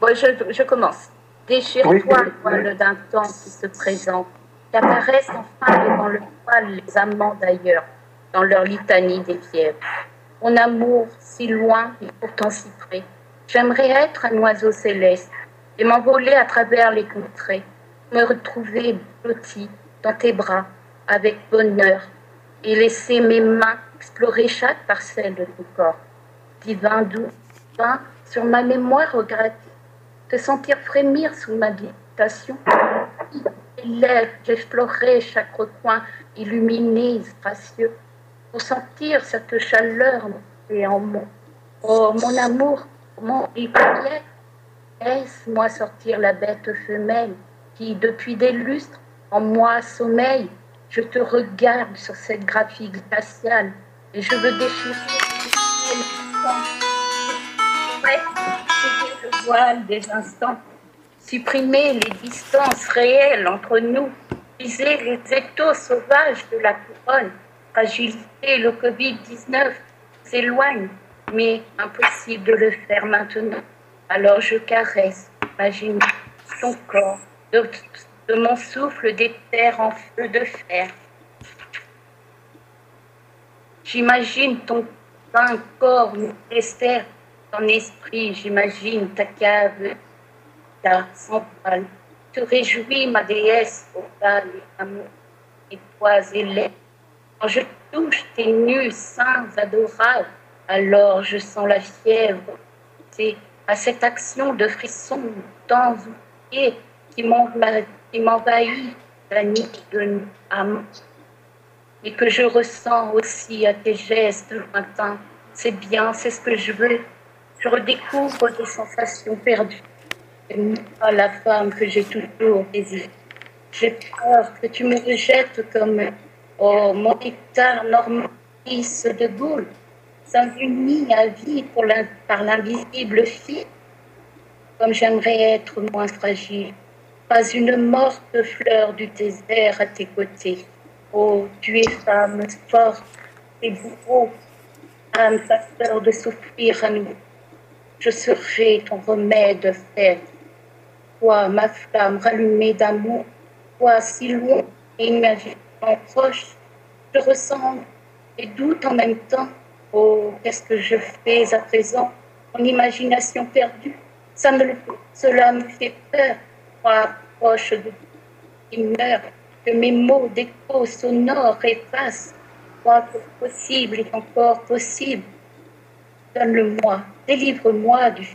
Bon, je, je commence. Déchire-toi, voile d'un temps qui se présente, qu'apparaissent enfin devant le voile les amants d'ailleurs, dans leur litanie des fièvres. Mon amour, si loin et pourtant si près, j'aimerais être un oiseau céleste et m'envoler à travers les contrées, me retrouver blotti dans tes bras avec bonheur et laisser mes mains explorer chaque parcelle de ton corps. Divin doux, divin, sur ma mémoire regrettée, te sentir frémir sous ma méditation. J'explorerai chaque recoin illuminé, spacieux, pour sentir cette chaleur et en moi. Oh, mon amour, mon écolier, laisse-moi sortir la bête femelle qui, depuis des lustres, en moi sommeille. Je te regarde sur cette graphie glaciale et je veux déchirer le voile des instants, supprimer les distances réelles entre nous, briser les étaux sauvages de la couronne, fragilité, le Covid-19 s'éloigne, mais impossible de le faire maintenant. Alors je caresse, imagine ton corps, de, mon souffle des terres en feu de fer. J'imagine ton fin corps nécessaire, ton esprit, j'imagine ta cave, ta centrale. Te réjouis, ma déesse, au pâle amour, et toi et Quand je touche tes nus seins adorables, alors je sens la fièvre. C'est à cette action de frisson, temps oublié, qui m'envahit la nuit de âme et que je ressens aussi à tes gestes lointains. C'est bien, c'est ce que je veux. Je redécouvre des sensations perdues. Pas la femme que j'ai toujours désirée. J'ai peur que tu me rejettes comme oh, mon hectare normandis de boule, s'invunit à vie par l'invisible fille. Comme j'aimerais être moins fragile, pas une morte fleur du désert à tes côtés. Oh, tu es femme forte et bourreau, âme peur de souffrir à nous. Je serai ton remède fait. Toi, ma flamme rallumée d'amour, toi si loin et imaginativement proche, je ressens et doute en même temps. Oh, qu'est-ce que je fais à présent? Mon imagination perdue, ça cela me fait peur. Moi, proche de qui meurt, que mes mots d'écho sonore effacent, que possible est encore possible. Donne-le-moi, délivre-moi du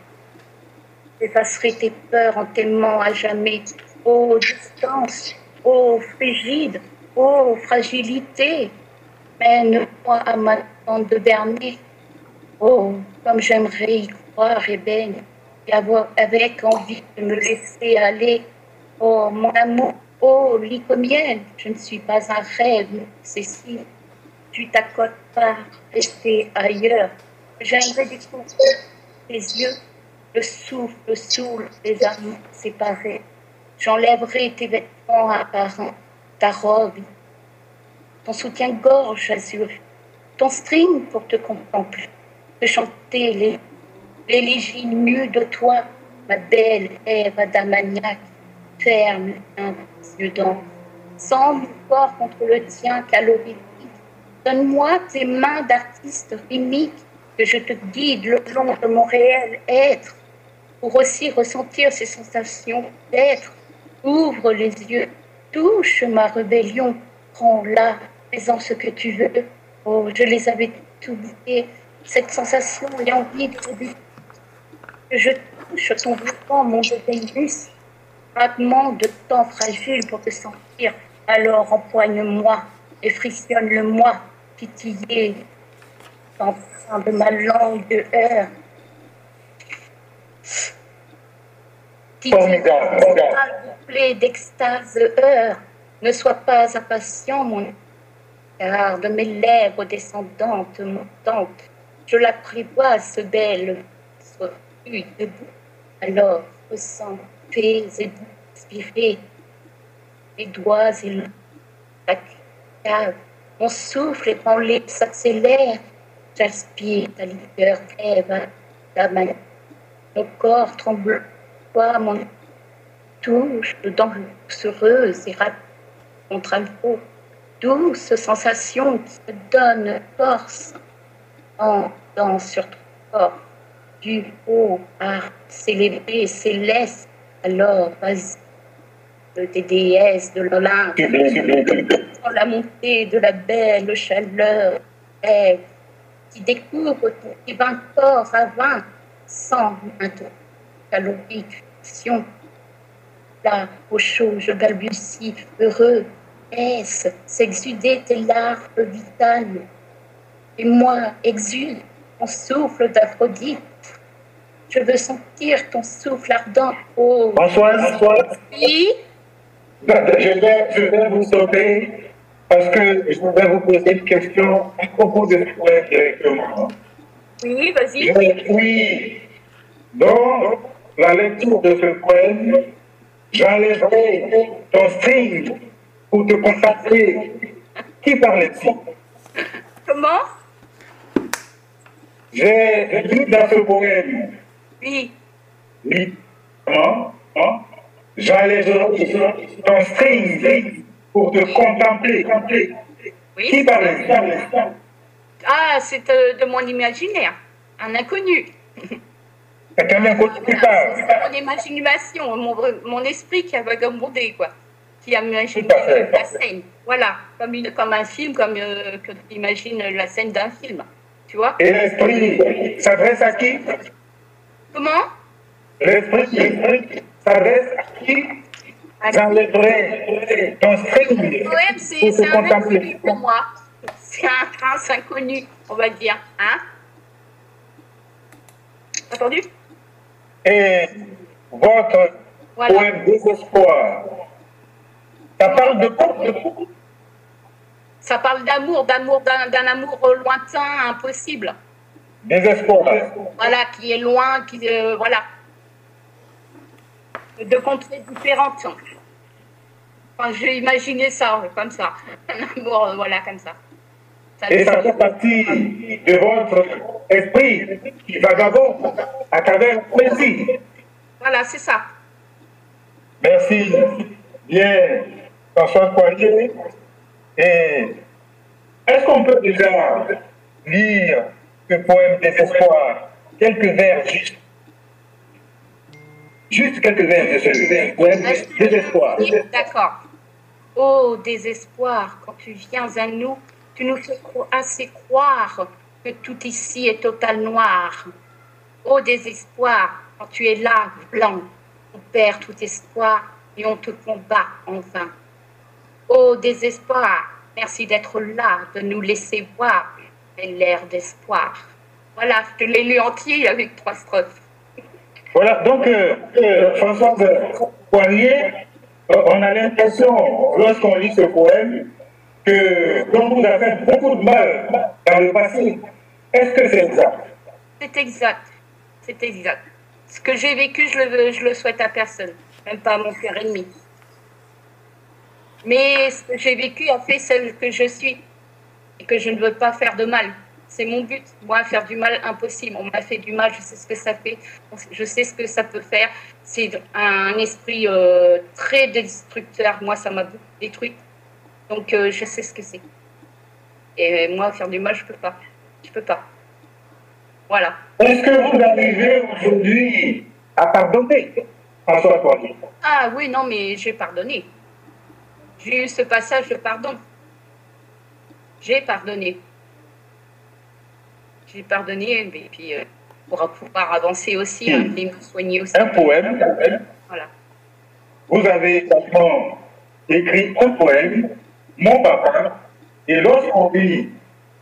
J'effacerai tes peurs en t'aimant à jamais. Ô distance, ô frigide, ô fragilité, mène-moi à ma tente de dernier. Oh, comme j'aimerais y croire, ébène, et avoir avec envie de me laisser aller. Oh, mon amour, Oh, Lycomienne, je ne suis pas un rêve, Cécile. Tu t'accotes pas rester ailleurs. J'aimerais découvrir tes yeux, le souffle sous des amours séparés. J'enlèverai tes vêtements apparents, ta robe, ton soutien-gorge azuré, ton string pour te contempler, te chanter les l'élégie nue de toi, ma belle Ève adamaniaque ferme yeux d'ange. Sans mon corps contre le tien calorique. Donne-moi tes mains d'artiste rhythmique que je te guide le long de mon réel être pour aussi ressentir ces sensations d'être. Ouvre les yeux, touche ma rébellion, prends-la, fais-en ce que tu veux. Oh, je les avais oubliées, cette sensation et envie de que je touche ton vêtement, mon Vénus, fragment de temps fragile pour te sentir. Alors empoigne-moi et frictionne-le-moi, titillé, de ma langue de heure. Titillé d'extase heure, ne sois pas impatient, mon car de mes lèvres descendantes, montantes, je l'apprivoise, belle, soit debout. Alors, ressens et inspiré, les doigts et la cave. Mon souffle et mon lait s'accélère. J'aspire ta liqueur rêve, ta main. Mon corps tremble, quoi, mon touche, danse heureuse et rapide contre un faux. Douce sensation qui te donne force en danse sur ton corps. Du haut à s'élever, céleste, alors vas-y des déesses de l'Olympe, la montée de la belle chaleur, rêve, qui découvre ton divin corps à vingt, sans fiction. Là, au chaud, je balbutie, heureux, est-ce s'exuder tes larmes vitales? Et moi, exude ton souffle d'Aphrodite. Je veux sentir ton souffle ardent. Oh, Françoise, Oui je vais, je vais vous sauver parce que je vais vous poser une question à propos de ce poème directement. Oui, vas-y. Oui. Dans la lecture de ce poème, j'enlèverai ton string pour te consacrer. Qui parlait-il Comment? J'ai lu dans ce poème. Oui. Oui. Comment J'enlèverai ton string pour te contempler. Oui. Qui parlait Ah, c'est de, mon imaginaire. Un inconnu. C'est un inconnu qui parle. C'est mon imagination, mon, mon, esprit qui a vagabondé, quoi. Qui a imaginé la scène. Voilà, comme, une, comme un film, comme euh, que tu imagines la scène d'un film. Tu vois? Et l'esprit s'adresse à qui? Comment? L'esprit s'adresse à qui? J'enlèverai ton string. Le poème, c'est un inconnu pour moi. C'est un prince inconnu, on va dire. Hein Entendu? Et votre voilà. poème Désespoir, ça parle de quoi? Ça parle d'amour, d'amour, d'un amour lointain, impossible. Désespoir. Voilà, qui est loin, qui. Euh, voilà. De contrées différentes. Enfin, j'ai imaginé ça, comme ça. Un amour, voilà, comme ça. Et ça fait partie de votre esprit qui vagabonde à travers le plaisir. Voilà, c'est ça. Merci. Bien, François Poirier. Et est-ce qu'on peut déjà lire ce poème Désespoir Quelques vers juste. Juste quelques vers de ce poème Désespoir. D'accord. Oh, désespoir, quand tu viens à nous, tu nous fais assez croire que tout ici est total noir. Ô désespoir, quand tu es là, blanc, on perd tout espoir et on te combat en vain. Ô désespoir, merci d'être là, de nous laisser voir l'air d'espoir. Voilà, je te l'ai lu entier avec trois strophes. Voilà, donc euh, euh, Françoise Poirier, euh, on a l'impression, lorsqu'on lit ce poème, que l'on nous a fait beaucoup de mal dans le passé. Est-ce que c'est exact? C'est exact. C'est exact. Ce que j'ai vécu, je le, je le souhaite à personne, même pas à mon père ennemi. Mais ce que j'ai vécu a fait celle que je suis et que je ne veux pas faire de mal. C'est mon but. Moi, faire du mal, impossible. On m'a fait du mal, je sais ce que ça fait, je sais ce que ça peut faire. C'est un esprit euh, très destructeur. Moi, ça m'a détruit. Donc, euh, je sais ce que c'est. Et moi, faire du mal, je peux pas. Je peux pas. Voilà. Est-ce que vous arrivez aujourd'hui à pardonner François Poirier? Ah oui, non, mais j'ai pardonné. J'ai eu ce passage de pardon. J'ai pardonné. J'ai pardonné, et puis euh, pour pouvoir avancer aussi, hein, et me soigner aussi. Un poème. Voilà. Vous avez également écrit un poème mon papa. Et lorsqu'on lit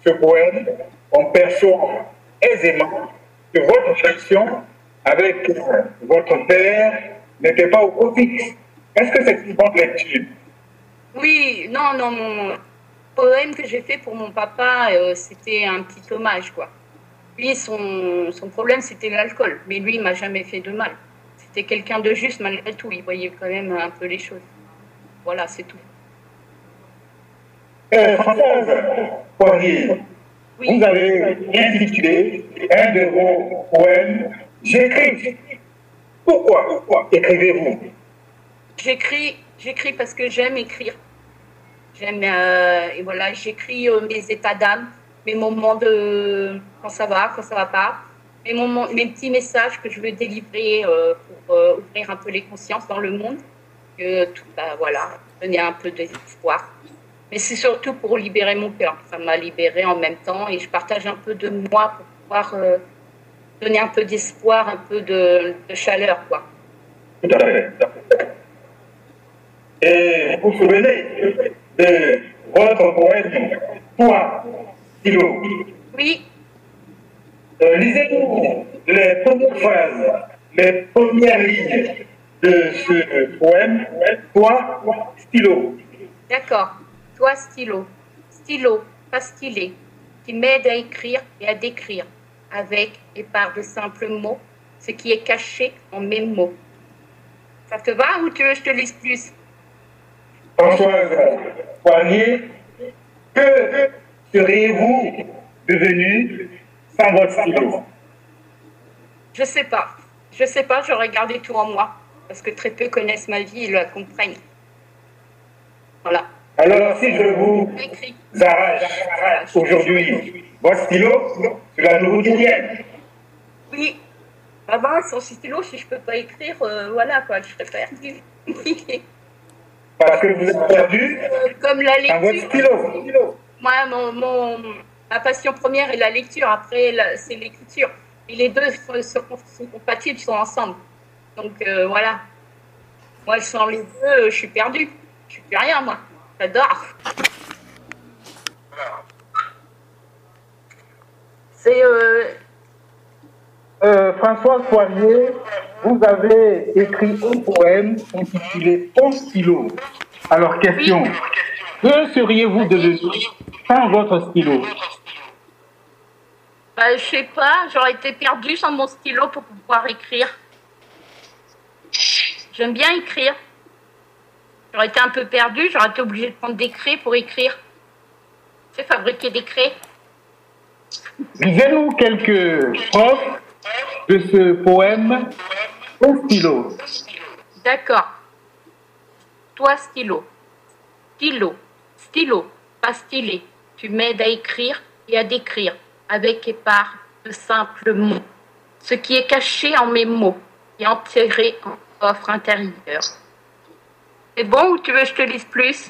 ce poème, on perçoit aisément que votre relation avec votre père n'était pas au profit. Est-ce que c'est une bonne lecture? Oui, non, non, mon poème que j'ai fait pour mon papa, euh, c'était un petit hommage, quoi. Lui, son, son problème, c'était l'alcool, mais lui, il m'a jamais fait de mal. C'était quelqu'un de juste malgré tout, il voyait quand même un peu les choses. Voilà, c'est tout. Euh, Françoise Poirier, vous avez intitulé un de vos poèmes J'écris. Pourquoi, Pourquoi écrivez-vous? J'écris, j'écris parce que j'aime écrire. Euh, et voilà, j'écris euh, mes états d'âme, mes moments de quand ça va, quand ça va pas, mes petits messages que je veux délivrer euh, pour ouvrir un peu les consciences dans le monde, que bah, voilà, donner un peu d'espoir. Mais c'est surtout pour libérer mon cœur. Ça m'a libéré en même temps et je partage un peu de moi pour pouvoir donner un peu d'espoir, un peu de, chaleur, quoi. Tout à fait. Et vous vous souvenez de votre poème, Toi, Stylo Oui. Euh, lisez-nous les premières phrases, les premières lignes de ce poème, Toi, Stylo. D'accord. Toi, stylo, stylo, pas stylé, qui m'aide à écrire et à décrire, avec et par de simples mots, ce qui est caché en mes mots. Ça te va ou tu veux que je te lise plus? Françoise Poirier, que seriez-vous devenu sans votre stylo Je sais pas. Je sais pas, j'aurais gardé tout en moi, parce que très peu connaissent ma vie et la comprennent. Voilà. Alors, si je vous arrache aujourd'hui votre stylo, cela dit rien Oui. Ah ben, sans stylo, si je ne peux pas écrire, euh, voilà quoi, je serais perdu. Parce que vous êtes perdu euh, Comme la lecture. votre stylo. Moi, mon, ma passion première est la lecture, après c'est l'écriture. Et les deux sont, sont, compatibles, sont ensemble. Donc euh, voilà. Moi, sans les deux, je suis perdue. Je suis plus rien, moi. J'adore. C'est. Euh... Euh, Françoise Poirier, vous avez écrit un poème intitulé Ton stylo. Alors, question. Que seriez-vous devenu sans votre stylo? Bah, Je sais pas, j'aurais été perdue sans mon stylo pour pouvoir écrire. J'aime bien écrire. J'aurais été un peu perdue, j'aurais été obligée de prendre des craies pour écrire. C'est fabriquer des craies. Lisez-nous quelques strophes de ce poème au stylo. D'accord. Toi, stylo. Stylo. Stylo. Pas stylé. Tu m'aides à écrire et à décrire avec et par de simples mots. Ce qui est caché en mes mots et enterré en coffre intérieur. C'est bon ou tu veux que je te lise plus?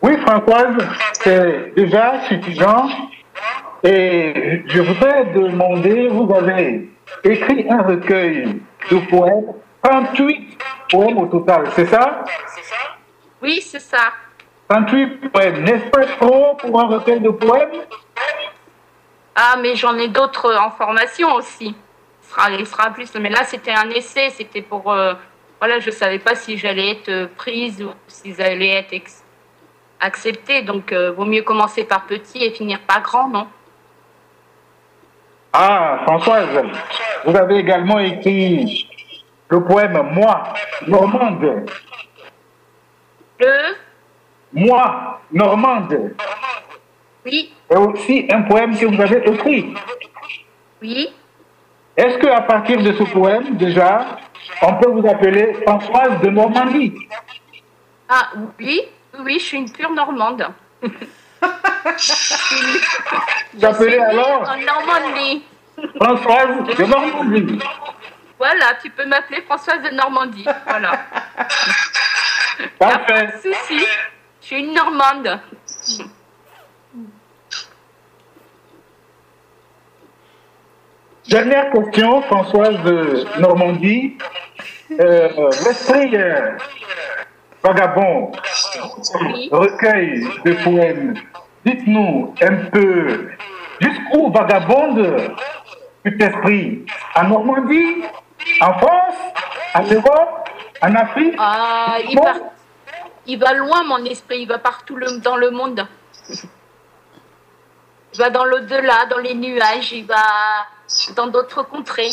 Oui, Françoise, c'est déjà suffisant. Et je voudrais demander, vous avez écrit un recueil de poèmes, 38 poèmes au total, c'est ça? Oui, c'est ça. 38 poèmes, n'est-ce pas trop pour un recueil de poèmes? Ah, mais j'en ai d'autres en formation aussi. Il sera, il sera plus, mais là c'était un essai, c'était pour euh, voilà, je ne savais pas si j'allais être prise ou si j'allais être acceptée. Donc, euh, vaut mieux commencer par petit et finir par grand, non? Ah, Françoise, vous avez également écrit le poème Moi, Normande. Le Moi, Normande. Oui. Et aussi un poème que vous avez écrit. Oui. Est-ce qu'à partir de ce poème, déjà, on peut vous appeler Françoise de Normandie? Ah oui, oui, je suis une pure normande. J'appelais alors en Normandie. Françoise de Normandie. Voilà, tu peux m'appeler Françoise de Normandie. Voilà. Parfait. Souci. Je suis une Normande. Dernière question, Françoise de Normandie. Euh, L'esprit euh, vagabond, recueil de poèmes. Dites-nous un peu jusqu'où vagabonde cet esprit En Normandie? En France? En Europe? En Afrique? Ah, il, va, il, va, loin, mon esprit. Il va partout le, dans le monde. Il va dans l'au-delà, dans les nuages. Il va dans d'autres contrées.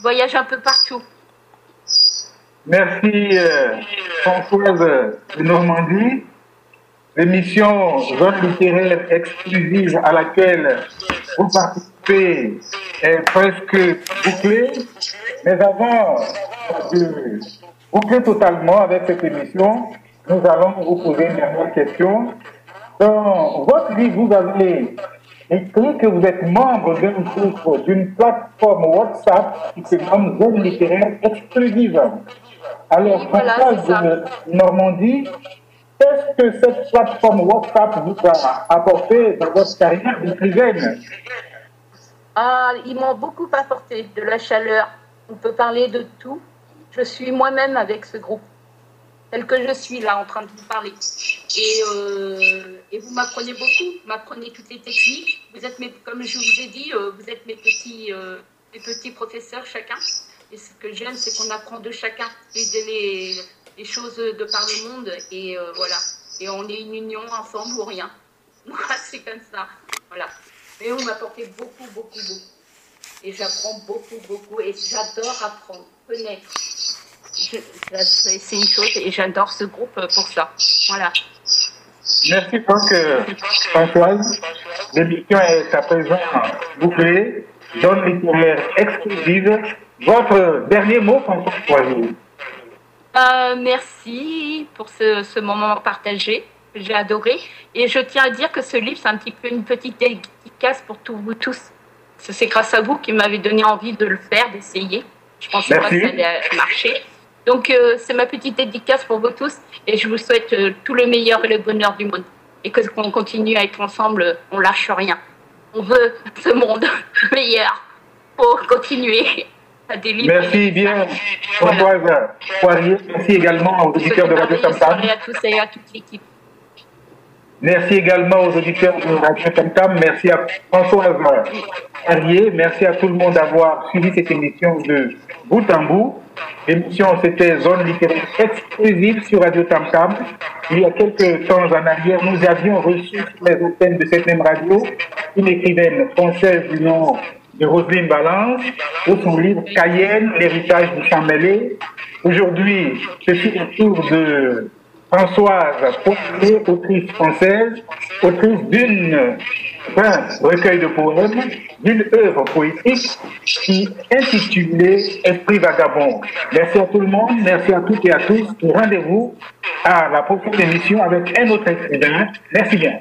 Voyage un peu partout. Merci euh, Françoise de Normandie. L'émission Zone littéraire exclusive à laquelle vous participez est presque bouclée. Mais avant de boucler totalement avec cette émission, nous allons vous poser une dernière question. Dans votre livre, vous avez écrit que vous êtes membre d'un groupe, d'une plateforme WhatsApp qui se nomme Zone littéraire exclusive. Alors, voilà, de Normandie, qu'est-ce que cette plateforme WhatsApp vous a apporté dans votre carrière d'écrivaine ah, Ils m'ont beaucoup apporté de la chaleur. On peut parler de tout. Je suis moi-même avec ce groupe tel que je suis là en train de vous parler. Et, euh, et vous m'apprenez beaucoup, vous m'apprenez toutes les techniques. Vous êtes mes, comme je vous ai dit, euh, vous êtes mes petits, euh, mes petits professeurs chacun. Et ce que j'aime, c'est qu'on apprend de chacun les, les, les, choses de par le monde. Et voilà. Et on est une union ensemble ou rien. Moi, c'est comme ça. Voilà. Mais vous m'apportez beaucoup, beaucoup, beaucoup. Et j'apprends beaucoup, beaucoup. Et j'adore apprendre, connaître c'est une chose et j'adore ce groupe pour ça. Voilà. Merci euh, Françoise. L'émission est à présent bouclée. Zone littéraire exclusive. Votre dernier mot, François euh, merci pour ce, ce moment partagé. J'ai adoré. Et je tiens à dire que ce livre, c'est un petit peu une petite dédicace pour tous vous tous. C'est grâce à vous qui m'avez donné envie de le faire, d'essayer. Je pensais pas que ça allait marcher. Donc, euh, c'est ma petite dédicace pour vous tous et je vous souhaite euh, tout le meilleur et le bonheur du monde. Et que qu'on continue à être ensemble, on lâche rien. On veut ce monde meilleur pour continuer. Merci bien, Françoise Poirier. Merci également aux auditeurs de Radio Tamtam. Merci à tous et à toute l'équipe. Merci également aux auditeurs de Radio Tamtam. Merci à Françoise Poirier. Merci à tout le monde d'avoir suivi cette émission de bout en bout. L'émission, c'était Zone littéraire exclusive sur Radio Tam Tam. Il y a quelques temps en arrière, nous avions reçu sur les antennes de cette même radio une écrivaine française du nom de Roselyne Balance pour son livre Cayenne, l'héritage du champ mêlé. Aujourd'hui, suis autour de Françoise Poirier, autrice française, autrice d'une un recueil de poèmes, d'une œuvre poétique qui intitulée Esprit vagabond. Merci à tout le monde, merci à toutes et à tous rendez-vous à la prochaine émission avec un autre écrivain. Merci bien.